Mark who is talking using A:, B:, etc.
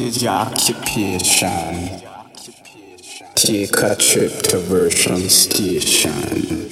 A: Is your occupation. Take a trip to version station.